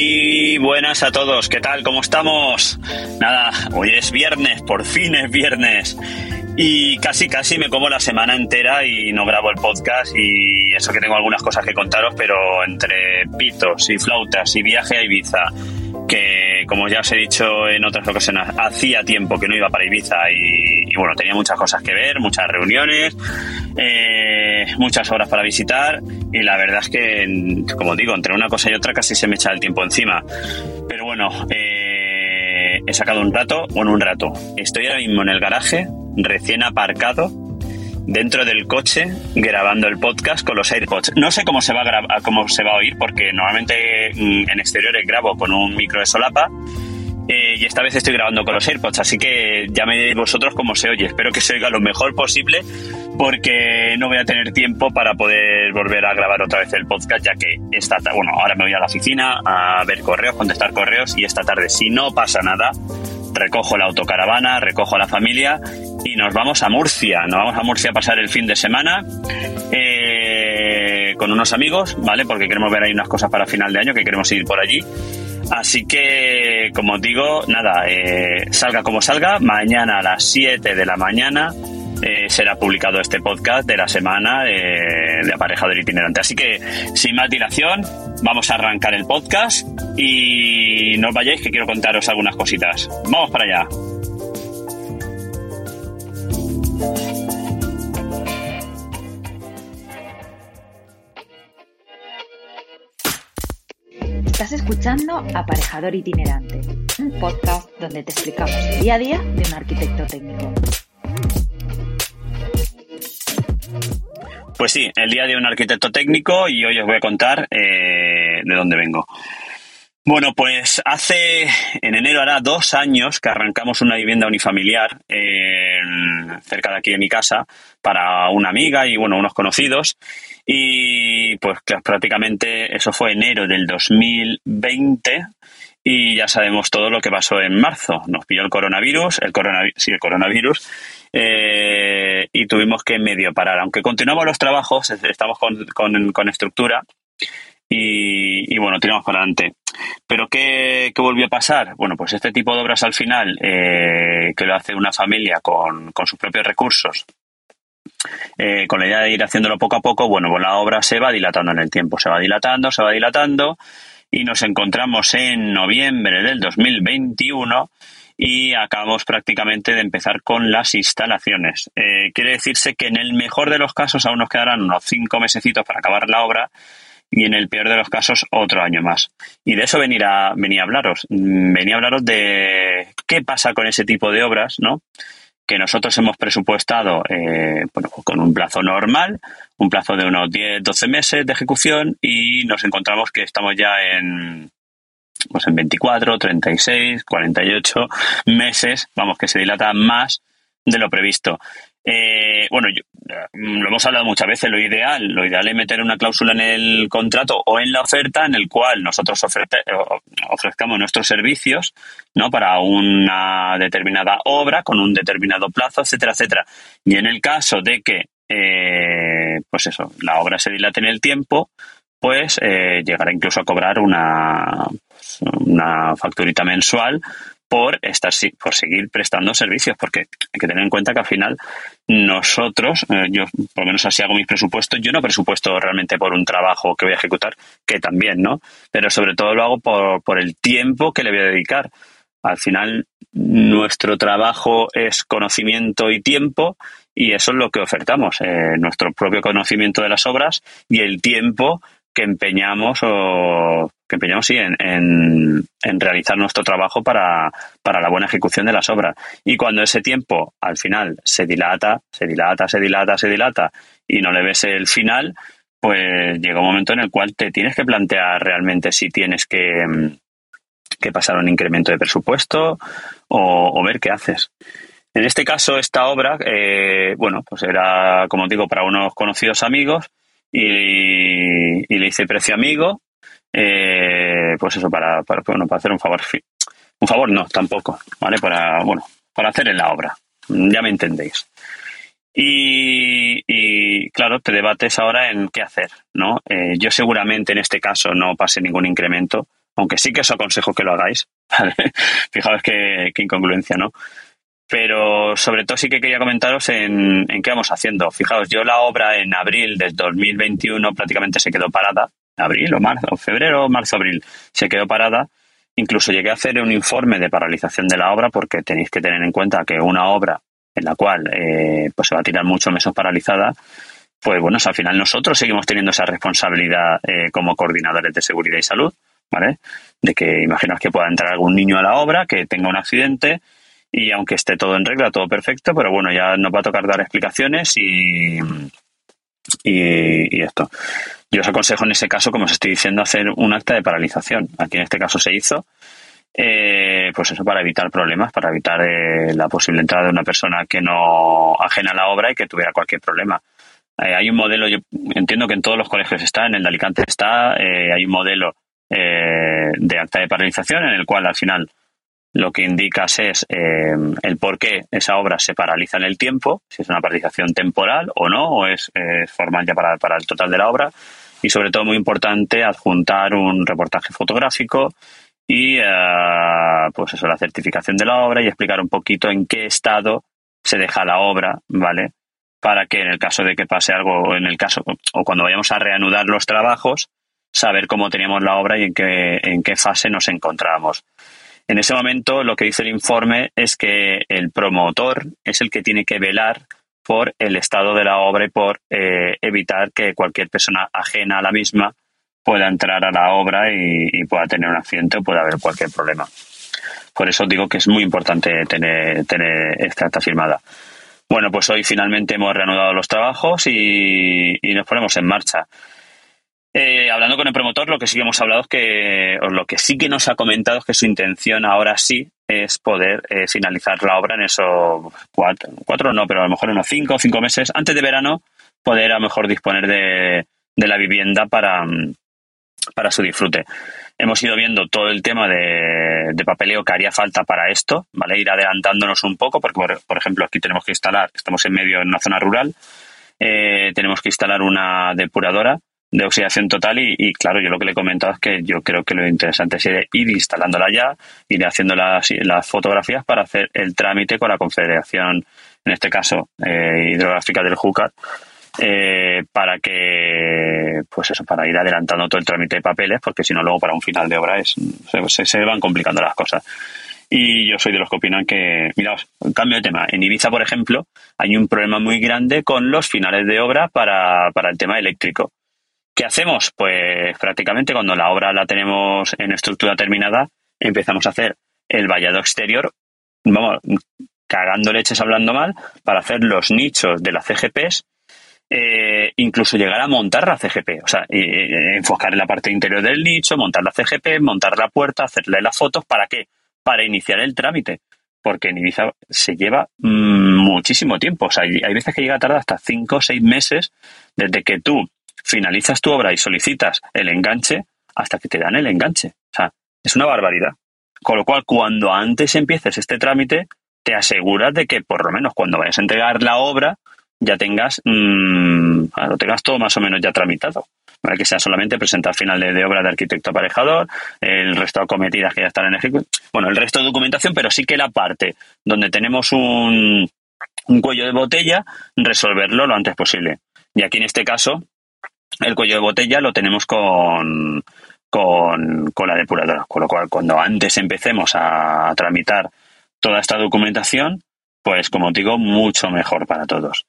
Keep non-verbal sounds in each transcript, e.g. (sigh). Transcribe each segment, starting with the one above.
Muy buenas a todos, ¿qué tal? ¿Cómo estamos? Nada, hoy es viernes, por fin es viernes. Y casi, casi me como la semana entera y no grabo el podcast y eso que tengo algunas cosas que contaros, pero entre pitos y flautas y viaje a Ibiza, que como ya os he dicho en otras ocasiones, hacía tiempo que no iba para Ibiza y, bueno, tenía muchas cosas que ver, muchas reuniones, eh, muchas horas para visitar y la verdad es que, como digo, entre una cosa y otra casi se me echa el tiempo encima. Pero bueno, eh, he sacado un rato, bueno, un rato. Estoy ahora mismo en el garaje, recién aparcado, dentro del coche, grabando el podcast con los AirPods. No sé cómo se va a, grabar, cómo se va a oír, porque normalmente mm, en exteriores grabo con un micro de solapa. eh, y esta vez estoy grabando con los AirPods, así que ya me diréis vosotros cómo se oye. Espero que se oiga lo mejor posible, porque no voy a tener tiempo para poder volver a grabar otra vez el podcast, ya que esta ta- bueno, ahora me voy a la oficina a ver correos, contestar correos, y esta tarde, si no pasa nada, recojo la autocaravana, recojo a la familia y nos vamos a Murcia. Nos vamos a Murcia a pasar el fin de semana eh, con unos amigos, ¿vale? Porque queremos ver ahí unas cosas para final de año, que queremos ir por allí. Así que, como os digo, nada, eh, salga como salga, mañana a las 7 de la mañana eh, será publicado este podcast de la semana eh, de aparejador itinerante. Así que, sin más dilación, vamos a arrancar el podcast y no os vayáis que quiero contaros algunas cositas. Vamos para allá. Estás escuchando Aparejador Itinerante, un podcast donde te explicamos el día a día de un arquitecto técnico. Pues sí, el día de un arquitecto técnico y hoy os voy a contar eh, de dónde vengo. Bueno, pues hace, en enero hará dos años que arrancamos una vivienda unifamiliar cerca de aquí de mi casa para una amiga y bueno, unos conocidos. Y pues prácticamente eso fue enero del 2020 y ya sabemos todo lo que pasó en marzo. Nos pilló el coronavirus, el coronavirus, sí, el coronavirus, eh, y tuvimos que medio parar. Aunque continuamos los trabajos, es- estamos con- con estructura y, y bueno, tiramos para adelante. Pero ¿qué, volvió a pasar? Bueno, pues este tipo de obras al final, eh, que lo hace una familia con, con sus propios recursos, eh, con la idea de ir haciéndolo poco a poco, bueno, pues la obra se va dilatando en el tiempo, se va dilatando, se va dilatando, y nos encontramos en noviembre del 2021 y acabamos prácticamente de empezar con las instalaciones. Eh, quiere decirse que en el mejor de los casos aún nos quedarán unos cinco mesecitos para acabar la obra y en el peor de los casos otro año más. Y de eso venir a, venía a hablaros. Venía a hablaros de qué pasa con ese tipo de obras, ¿no? que nosotros hemos presupuestado eh, bueno, con un plazo normal, un plazo de unos 10, 12 meses de ejecución y nos encontramos que estamos ya en pues en 24, 36, 48 meses, vamos, que se dilata más de lo previsto. Eh, bueno, yo- lo hemos hablado muchas veces, lo ideal, lo ideal es meter una cláusula en el contrato o en la oferta en el cual nosotros ofrezcamos nuestros servicios ¿no? para una determinada obra con un determinado plazo, etcétera, etcétera. Y en el caso de que, eh, pues eso, la obra se dilate en el tiempo, pues eh, llegará incluso a cobrar una, una facturita mensual por estar por seguir prestando servicios, porque hay que tener en cuenta que al final nosotros, eh, yo por lo menos así hago mis presupuestos, yo no presupuesto realmente por un trabajo que voy a ejecutar, que también, ¿no? Pero sobre todo lo hago por, por el tiempo que le voy a dedicar. Al final, nuestro trabajo es conocimiento y tiempo, y eso es lo que ofertamos, eh, nuestro propio conocimiento de las obras y el tiempo que empeñamos o que empeñamos sí, en, en- realizar nuestro trabajo para, para la buena ejecución de las obras. Y cuando ese tiempo al final se dilata, se dilata, se dilata, se dilata y no le ves el final, pues llega un momento en el cual te tienes que plantear realmente si tienes que, que pasar un incremento de presupuesto o, o ver qué haces. En este caso, esta obra, eh, bueno, pues era, como digo, para unos conocidos amigos y, y le hice precio amigo, eh, pues eso, para, bueno, para hacer un favor. Un favor no, tampoco, ¿vale? Para, bueno, para hacer en la obra. ya me entendéis. Y, claro, te debates ahora en qué hacer, ¿no? Eh, yo seguramente en este caso no pase ningún incremento, aunque sí que os aconsejo que lo hagáis. (laughs) Fijaos qué, incongruencia, ¿no? Pero sobre todo sí que quería comentaros en, en, qué vamos haciendo. Fijaos, yo la obra en abril del 2021 prácticamente se quedó parada. Abril o marzo, febrero, marzo, abril, se quedó parada. Incluso llegué a hacer un informe de paralización de la obra porque tenéis que tener en cuenta que una obra en la cual eh, pues se va a tirar muchos meses paralizada, pues bueno, al final nosotros seguimos teniendo esa responsabilidad eh, como coordinadores de seguridad y salud, ¿vale? De que imaginas que pueda entrar algún niño a la obra, que tenga un accidente y aunque esté todo en regla, todo perfecto, pero bueno, ya nos va a tocar dar explicaciones y, y, esto. Yo os aconsejo en ese caso, como os estoy diciendo, hacer un acta de paralización. Aquí en este caso se hizo eh, pues eso para evitar problemas, para evitar eh, la posible entrada de una persona que no ajena a la obra y que tuviera cualquier problema. Eh, hay un modelo, yo entiendo que en todos los colegios está, en el de Alicante está, hay un modelo de acta de paralización en el cual al final lo que indicas es el por qué esa obra se paraliza en el tiempo, si es una paralización temporal o no, o es, formal ya para, para el total de la obra. Y sobre todo muy importante adjuntar un reportaje fotográfico y eh, pues eso, la certificación de la obra y explicar un poquito en qué estado se deja la obra, ¿vale? Para que en el caso de que pase algo, en el caso, o cuando vayamos a reanudar los trabajos, saber cómo teníamos la obra y en qué, en qué fase nos encontrábamos. En ese momento, lo que dice el informe es que el promotor es el que tiene que velar por el estado de la obra y por eh, evitar que cualquier persona ajena a la misma pueda entrar a la obra y, pueda tener un accidente o pueda haber cualquier problema. Por eso digo que es muy importante tener, tener esta acta firmada. Bueno, pues hoy finalmente hemos reanudado los trabajos y, nos ponemos en marcha. Eh, hablando con el promotor, lo que sí que hemos hablado es que, o lo que sí que nos ha comentado es que su intención ahora sí es poder eh, finalizar la obra en esos cuatro, cuatro no, pero a lo mejor unos cinco, cinco meses antes de verano, poder a lo mejor disponer de, de la vivienda para, para su disfrute. Hemos ido viendo todo el tema de, papeleo que haría falta para esto, ¿vale? Ir adelantándonos un poco, porque, por, ejemplo, aquí tenemos que instalar, estamos en medio de una zona rural, eh, tenemos que instalar una depuradora de oxidación total y, claro, yo lo que le he comentado es que yo creo que lo interesante sería ir instalándola ya, ir haciendo las, las fotografías para hacer el trámite con la Confederación, en este caso, eh, hidrográfica del Júcar, eh, para que, pues eso, para ir adelantando todo el trámite de papeles, porque si no, luego para un final de obra es, se, se van complicando las cosas. Y yo soy de los que opinan que, miraos, cambio de tema. En Ibiza, por ejemplo, hay un problema muy grande con los finales de obra para, para el tema eléctrico. ¿Qué hacemos? Pues prácticamente cuando la obra la tenemos en estructura terminada, empezamos a hacer el vallado exterior, vamos, cagando leches hablando mal, para hacer los nichos de las CGPs eh, incluso llegar a montar la CGP, o sea, enfocar en la parte interior del nicho, montar la CGP, montar la puerta, hacerle las fotos, ¿para qué? Para iniciar el trámite, porque en Ibiza se lleva mm, muchísimo tiempo, o sea, hay, veces que llega a tardar hasta 5 o 6 meses desde que tú finalizas tu obra y solicitas el enganche hasta que te dan el enganche, o sea, es una barbaridad. Con lo cual, cuando antes empieces este trámite, te aseguras de que por lo menos cuando vayas a entregar la obra, ya tengas, mmm, lo tengas todo más o menos ya tramitado. Para que sea solamente presentar final de, obra de arquitecto aparejador, el resto de cometidas que ya están en ejecución. Bueno, el resto de documentación, pero sí que la parte donde tenemos un cuello de botella, resolverlo lo antes posible. Y aquí en este caso, el cuello de botella lo tenemos con, con, con la depuradora. Con lo cual, cuando antes empecemos a tramitar toda esta documentación, pues como digo, mucho mejor para todos.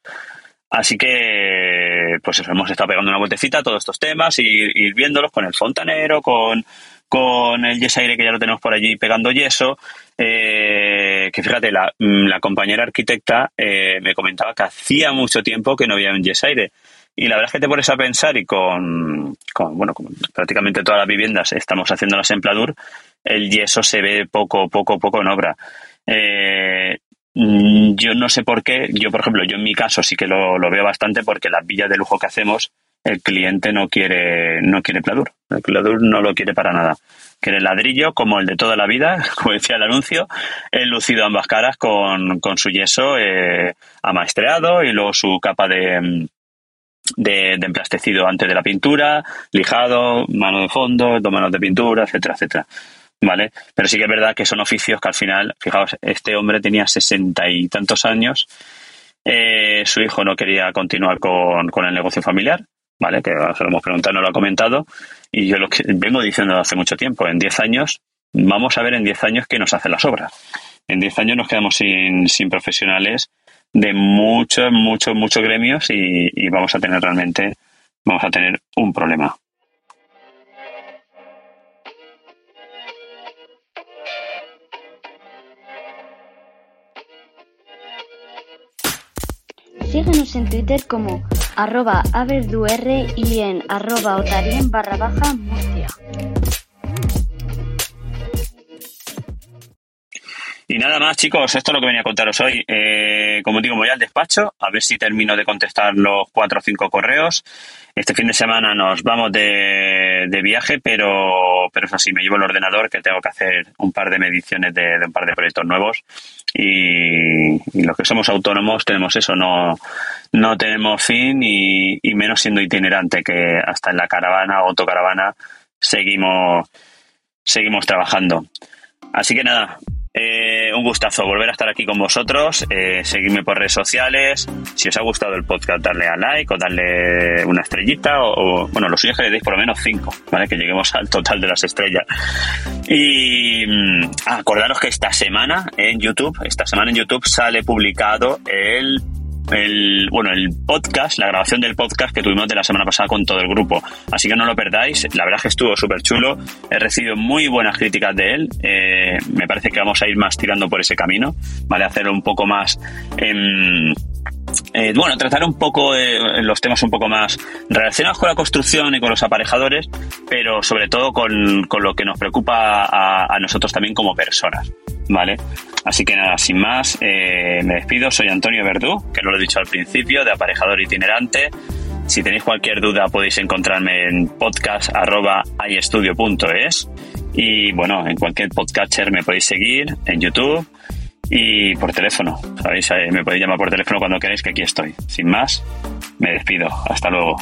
Así que, pues eso, hemos estado pegando una vueltecita a todos estos temas y ir viéndolos con el fontanero, con, con el yesaire que ya lo tenemos por allí pegando yeso. Eh, que fíjate, la, la compañera arquitecta eh, me comentaba que hacía mucho tiempo que no había un yesaire. Y la verdad es que te pones a pensar y con, bueno, prácticamente todas las viviendas estamos haciendo la Sempladur, el yeso se ve poco, poco, poco en obra. Eh, Mm, yo no sé por qué, yo por ejemplo, yo en mi caso sí que lo, veo bastante porque las villas de lujo que hacemos el cliente no quiere, no quiere pladur. El pladur no lo quiere para nada. Quiere ladrillo como el de toda la vida, (laughs) como decía el anuncio, el lucido ambas caras con, con su yeso eh, amaestreado y luego su capa de, de, emplastecido antes de la pintura, lijado, mano de fondo, dos manos de pintura, etcétera, etcétera. ¿Vale? Pero sí que es verdad que son oficios que al final, fijaos, este hombre tenía sesenta y tantos años, eh, su hijo no quería continuar con, con el negocio familiar, ¿vale? Que se lo hemos preguntado, no lo ha comentado. Y yo lo que vengo diciendo hace mucho tiempo, en 10 años, vamos a ver en 10 años qué nos hace las obras. En 10 años nos quedamos sin, sin profesionales de muchos, muchos, muchos gremios y, vamos a tener realmente, vamos a tener un problema. Síguenos en Twitter como arroba y en arroba otarien barra baja Murcia. Y nada más, chicos, esto es lo que venía a contaros hoy. Eh, como digo, voy al despacho a ver si termino de contestar los cuatro o cinco correos. Este fin de semana nos vamos de, de viaje, pero, pero eso sí, me llevo el ordenador que tengo que hacer un par de mediciones de, de un par de proyectos nuevos. Y, y, los que somos autónomos tenemos eso, no, no tenemos fin y, y menos siendo itinerante, que hasta en la caravana o autocaravana seguimos, seguimos trabajando. Así que nada, eh, un gustazo volver a estar aquí con vosotros. Eh, seguidme por redes sociales. Si os ha gustado el podcast, darle a like o darle una estrellita. O, bueno, lo suyo que le deis por lo menos cinco, ¿vale? Que lleguemos al total de las estrellas. Y ah, acordaros que esta semana en YouTube, esta semana en YouTube sale publicado el el, bueno, el podcast, la grabación del podcast que tuvimos de la semana pasada con todo el grupo. Así que no lo perdáis. La verdad es que estuvo súper chulo. He recibido muy buenas críticas de él. Eh, me parece que vamos a ir más tirando por ese camino, ¿vale? Hacerlo un poco más... Eh, bueno, tratar un poco eh, los temas un poco más relacionados con la construcción y con los aparejadores, pero sobre todo con, con lo que nos preocupa a, nosotros también como personas, ¿vale? Así que nada, sin más, eh, me despido. Soy Antonio Verdú, que lo he dicho al principio, de aparejador itinerante. Si tenéis cualquier duda podéis encontrarme en podcast.iestudio.es y bueno, en cualquier podcatcher me podéis seguir, en YouTube y por teléfono. ¿Sabéis? Me podéis llamar por teléfono cuando queráis que aquí estoy. Sin más, me despido. Hasta luego.